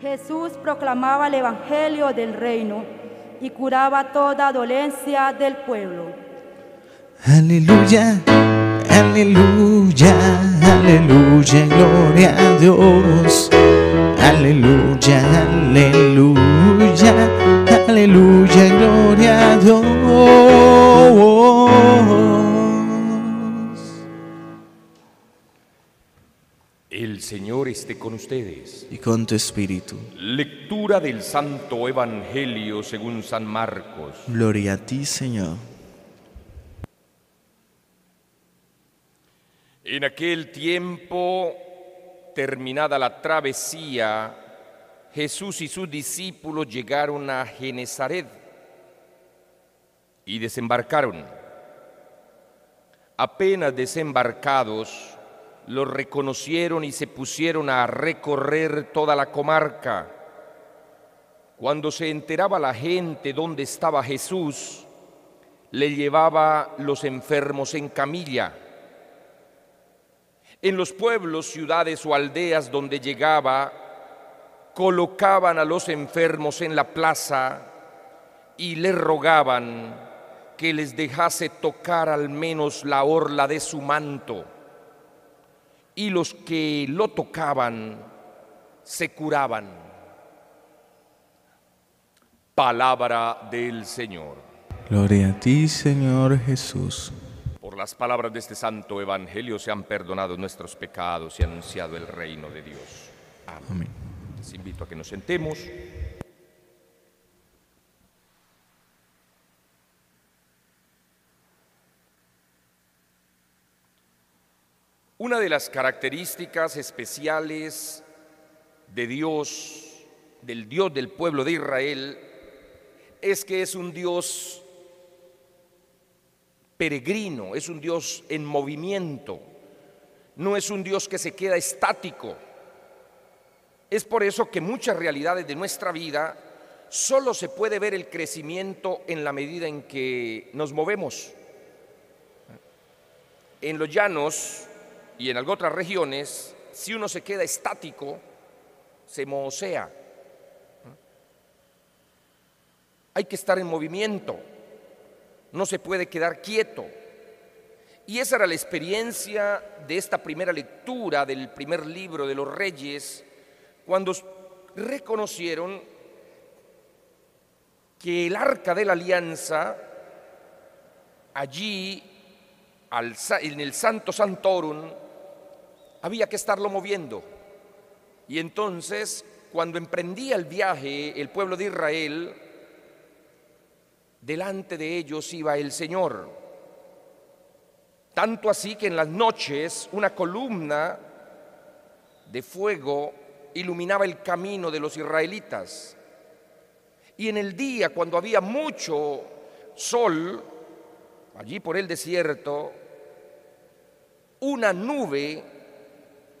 Jesús proclamaba el Evangelio del reino y curaba toda dolencia del pueblo. Aleluya, aleluya, aleluya, gloria a Dios. Aleluya, aleluya, aleluya, gloria a Dios. El Señor esté con ustedes. Y con tu espíritu. Lectura del Santo Evangelio según San Marcos. Gloria a ti, Señor. En aquel tiempo, terminada la travesía, Jesús y sus discípulos llegaron a Genezaret y desembarcaron. Apenas desembarcados, los reconocieron y se pusieron a recorrer toda la comarca. Cuando se enteraba la gente dónde estaba Jesús, le llevaba los enfermos en camilla. En los pueblos, ciudades o aldeas donde llegaba, colocaban a los enfermos en la plaza y le rogaban que les dejase tocar al menos la orla de su manto. Y los que lo tocaban se curaban. Palabra del Señor. Gloria a ti, Señor Jesús. Por las palabras de este santo evangelio se han perdonado nuestros pecados y anunciado el reino de Dios. Amén. Amén. Les invito a que nos sentemos. Una de las características especiales de Dios, del Dios del pueblo de Israel, es que es un Dios peregrino, es un Dios en movimiento, no es un Dios que se queda estático. Es por eso que muchas realidades de nuestra vida solo se puede ver el crecimiento en la medida en que nos movemos. En los llanos y en algunas otras regiones, si uno se queda estático, se mosea. Hay que estar en movimiento, no se puede quedar quieto. Y esa era la experiencia de esta primera lectura del primer libro de los reyes, cuando reconocieron que el arca de la alianza, allí en el Santo Santorum, había que estarlo moviendo. Y entonces, cuando emprendía el viaje el pueblo de Israel, delante de ellos iba el Señor. Tanto así que en las noches una columna de fuego iluminaba el camino de los israelitas. Y en el día, cuando había mucho sol, allí por el desierto, una nube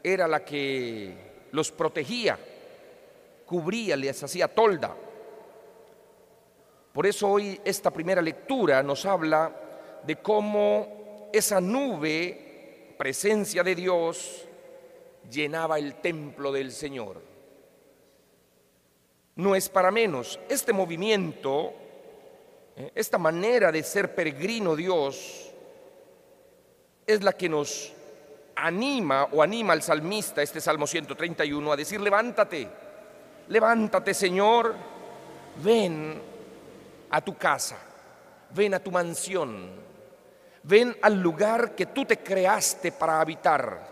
era la que los protegía, cubría, les hacía tolda. Por eso hoy esta primera lectura nos habla de cómo esa nube, presencia de Dios, llenaba el templo del Señor. No es para menos. Este movimiento, eh, esta manera de ser peregrino Dios, es la que nos anima o anima al salmista, este Salmo 131, a decir, levántate, levántate Señor, ven a tu casa, ven a tu mansión, ven al lugar que tú te creaste para habitar.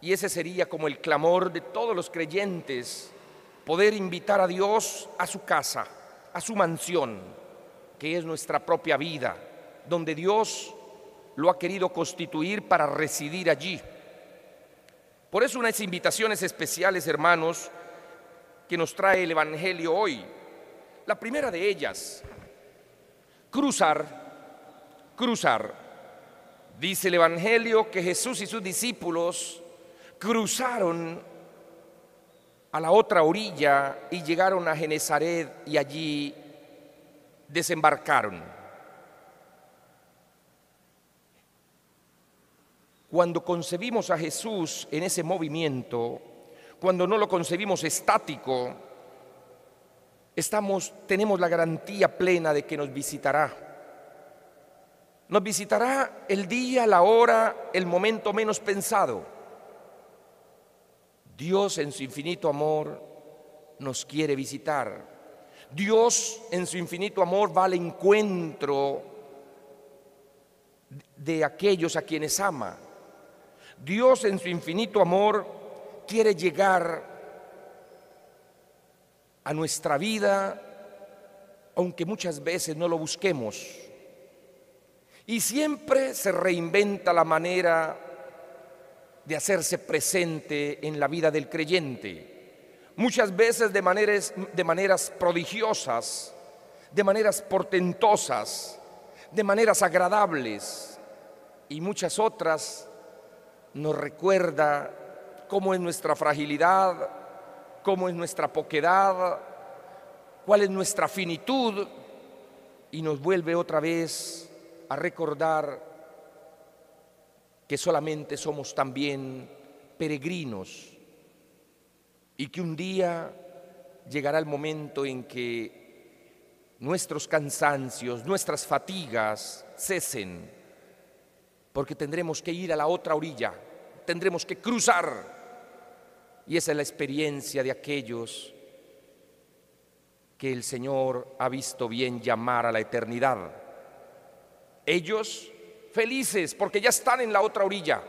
Y ese sería como el clamor de todos los creyentes, poder invitar a Dios a su casa, a su mansión, que es nuestra propia vida, donde Dios lo ha querido constituir para residir allí. Por eso unas invitaciones especiales, hermanos, que nos trae el Evangelio hoy. La primera de ellas, cruzar, cruzar. Dice el Evangelio que Jesús y sus discípulos cruzaron a la otra orilla y llegaron a Genezaret y allí desembarcaron. Cuando concebimos a Jesús en ese movimiento, cuando no lo concebimos estático, tenemos la garantía plena de que nos visitará. Nos visitará el día, la hora, el momento menos pensado. Dios en su infinito amor nos quiere visitar. Dios en su infinito amor va al encuentro de aquellos a quienes ama. Dios en su infinito amor quiere llegar a nuestra vida, aunque muchas veces no lo busquemos. Y siempre se reinventa la manera de hacerse presente en la vida del creyente. Muchas veces de maneras, de maneras prodigiosas, de maneras portentosas, de maneras agradables y muchas otras nos recuerda cómo es nuestra fragilidad, cómo es nuestra poquedad, cuál es nuestra finitud y nos vuelve otra vez a recordar que solamente somos también peregrinos y que un día llegará el momento en que nuestros cansancios, nuestras fatigas cesen, porque tendremos que ir a la otra orilla, tendremos que cruzar. Y esa es la experiencia de aquellos que el Señor ha visto bien llamar a la eternidad. Ellos felices porque ya están en la otra orilla.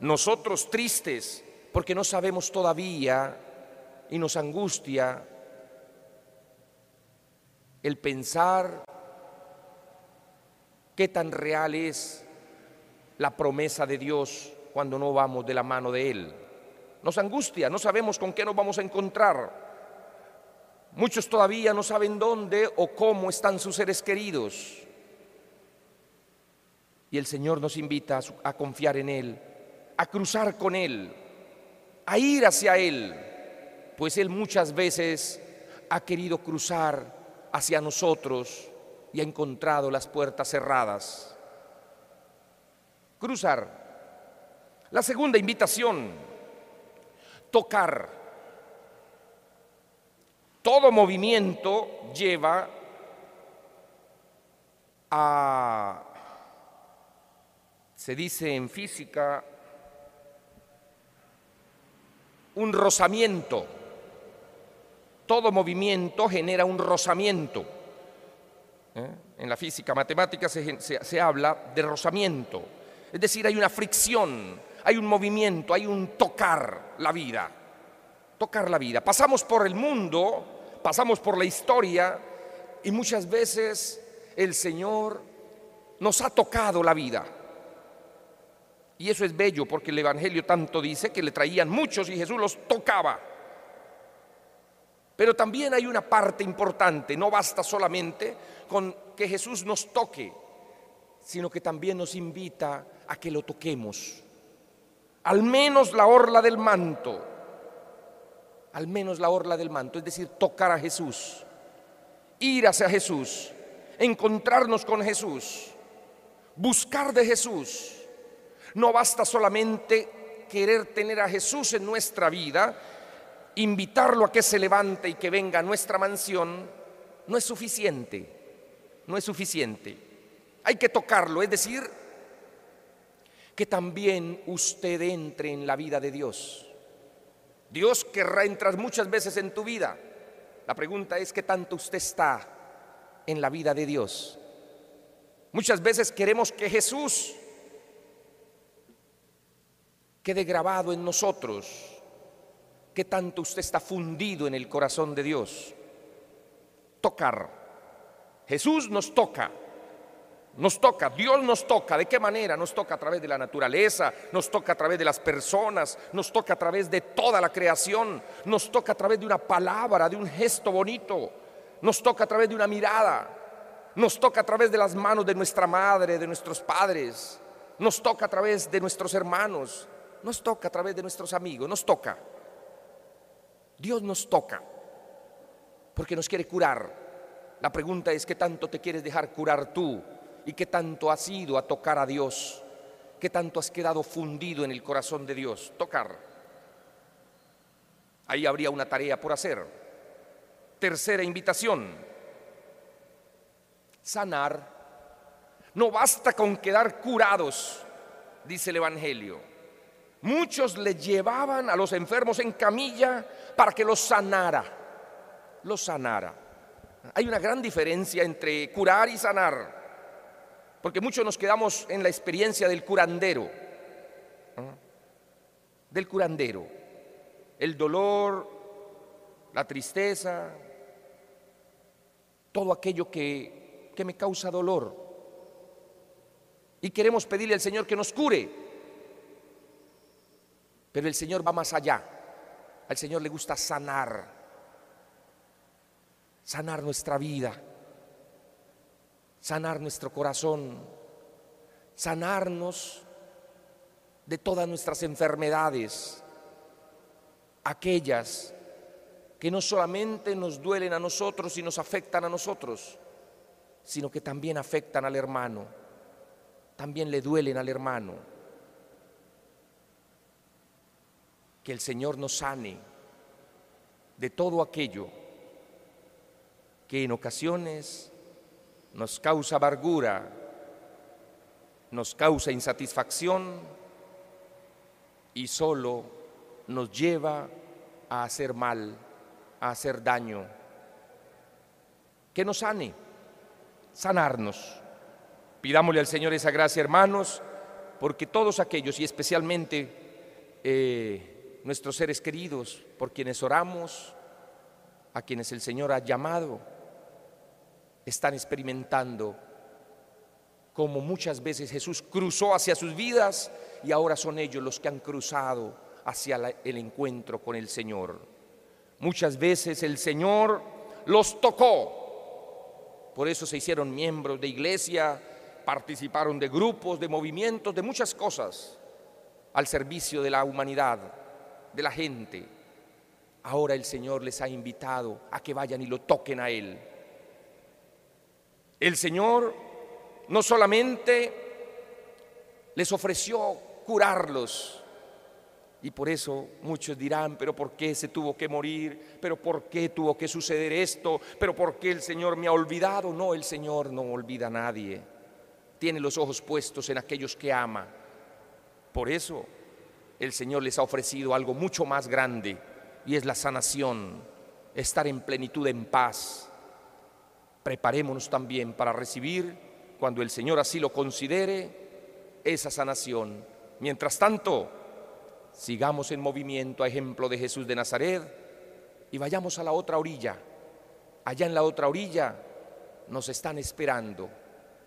Nosotros tristes porque no sabemos todavía y nos angustia el pensar qué tan real es la promesa de Dios cuando no vamos de la mano de Él. Nos angustia, no sabemos con qué nos vamos a encontrar. Muchos todavía no saben dónde o cómo están sus seres queridos. Y el Señor nos invita a, confiar en Él, a cruzar con Él, a ir hacia Él, pues Él muchas veces ha querido cruzar hacia nosotros y ha encontrado las puertas cerradas. Cruzar. La segunda invitación, tocar. Todo movimiento lleva a, se dice en física, un rozamiento todo movimiento genera un rozamiento. ¿eh? En la física matemática se, habla de rozamiento. Es decir, hay una fricción, hay un movimiento, hay un tocar la vida. Tocar la vida. Pasamos por el mundo, pasamos por la historia y muchas veces el Señor nos ha tocado la vida. Y eso es bello porque el Evangelio tanto dice que le traían muchos y Jesús los tocaba. Pero también hay una parte importante, no basta solamente con que Jesús nos toque, sino que también nos invita a que lo toquemos. Al menos la orla del manto, al menos la orla del manto, es decir, tocar a Jesús, ir hacia Jesús, encontrarnos con Jesús, buscar de Jesús. No basta solamente querer tener a Jesús en nuestra vida, invitarlo a que se levante y que venga a nuestra mansión no es suficiente, no es suficiente. Hay que tocarlo, es decir, que también usted entre en la vida de Dios. Dios querrá entrar muchas veces en tu vida. La pregunta es qué tanto usted está en la vida de Dios. Muchas veces queremos que Jesús quede grabado en nosotros, ¿Qué tanto usted está fundido en el corazón de Dios? Tocar. Jesús nos toca. Nos toca, Dios nos toca. ¿De qué manera? Nos toca a través de la naturaleza, nos toca a través de las personas, nos toca a través de toda la creación, nos toca a través de una palabra, de un gesto bonito, nos toca a través de una mirada, nos toca a través de las manos de nuestra madre, de nuestros padres, nos toca a través de nuestros hermanos, nos toca a través de nuestros amigos, nos toca. Dios nos toca porque nos quiere curar. La pregunta es, ¿qué tanto te quieres dejar curar tú? ¿Y qué tanto has ido a tocar a Dios? ¿Qué tanto has quedado fundido en el corazón de Dios? Tocar. Ahí habría una tarea por hacer. Tercera invitación, sanar. No basta con quedar curados, dice el Evangelio. Muchos le llevaban a los enfermos en camilla para que los sanara, los sanara. Hay una gran diferencia entre curar y sanar, porque muchos nos quedamos en la experiencia del curandero, del curandero, el dolor, la tristeza, todo aquello que, que me causa dolor. Y queremos pedirle al Señor que nos cure, pero el Señor va más allá. Al Señor le gusta sanar, sanar nuestra vida, sanar nuestro corazón, sanarnos de todas nuestras enfermedades, aquellas que no solamente nos duelen a nosotros y nos afectan a nosotros, sino que también afectan al hermano, también le duelen al hermano. Que el Señor nos sane de todo aquello que en ocasiones nos causa amargura, nos causa insatisfacción y solo nos lleva a hacer mal, a hacer daño. Que nos sane, sanarnos. Pidámosle al Señor esa gracia, hermanos, porque todos aquellos y especialmente eh, nuestros seres queridos, por quienes oramos, a quienes el Señor ha llamado, están experimentando como muchas veces Jesús cruzó hacia sus vidas y ahora son ellos los que han cruzado hacia el encuentro con el Señor. Muchas veces el Señor los tocó, por eso se hicieron miembros de iglesia, participaron de grupos, de movimientos, de muchas cosas al servicio de la humanidad, de la gente. Ahora el Señor les ha invitado a que vayan y lo toquen a Él. El Señor no solamente les ofreció curarlos, y por eso muchos dirán, pero ¿por qué se tuvo que morir? ¿Pero por qué tuvo que suceder esto? ¿Pero por qué el Señor me ha olvidado? No, el Señor no olvida a nadie. Tiene los ojos puestos en aquellos que ama. Por eso el Señor les ha ofrecido algo mucho más grande y es la sanación, estar en plenitud, en paz. Preparémonos también para recibir, cuando el Señor así lo considere, esa sanación. Mientras tanto, sigamos en movimiento a ejemplo de Jesús de Nazaret y vayamos a la otra orilla. Allá en la otra orilla nos están esperando.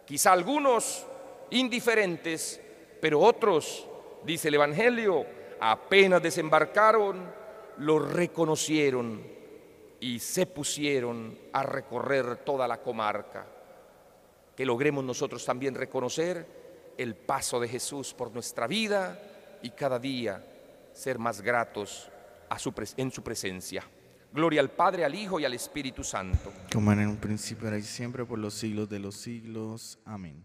Quizá algunos indiferentes, pero otros, dice el Evangelio, apenas desembarcaron, lo reconocieron y se pusieron a recorrer toda la comarca. Que logremos nosotros también reconocer el paso de Jesús por nuestra vida y cada día ser más gratos a su en su presencia. Gloria al Padre, al Hijo y al Espíritu Santo. Como en un principio, ahora y siempre, por los siglos de los siglos. Amén.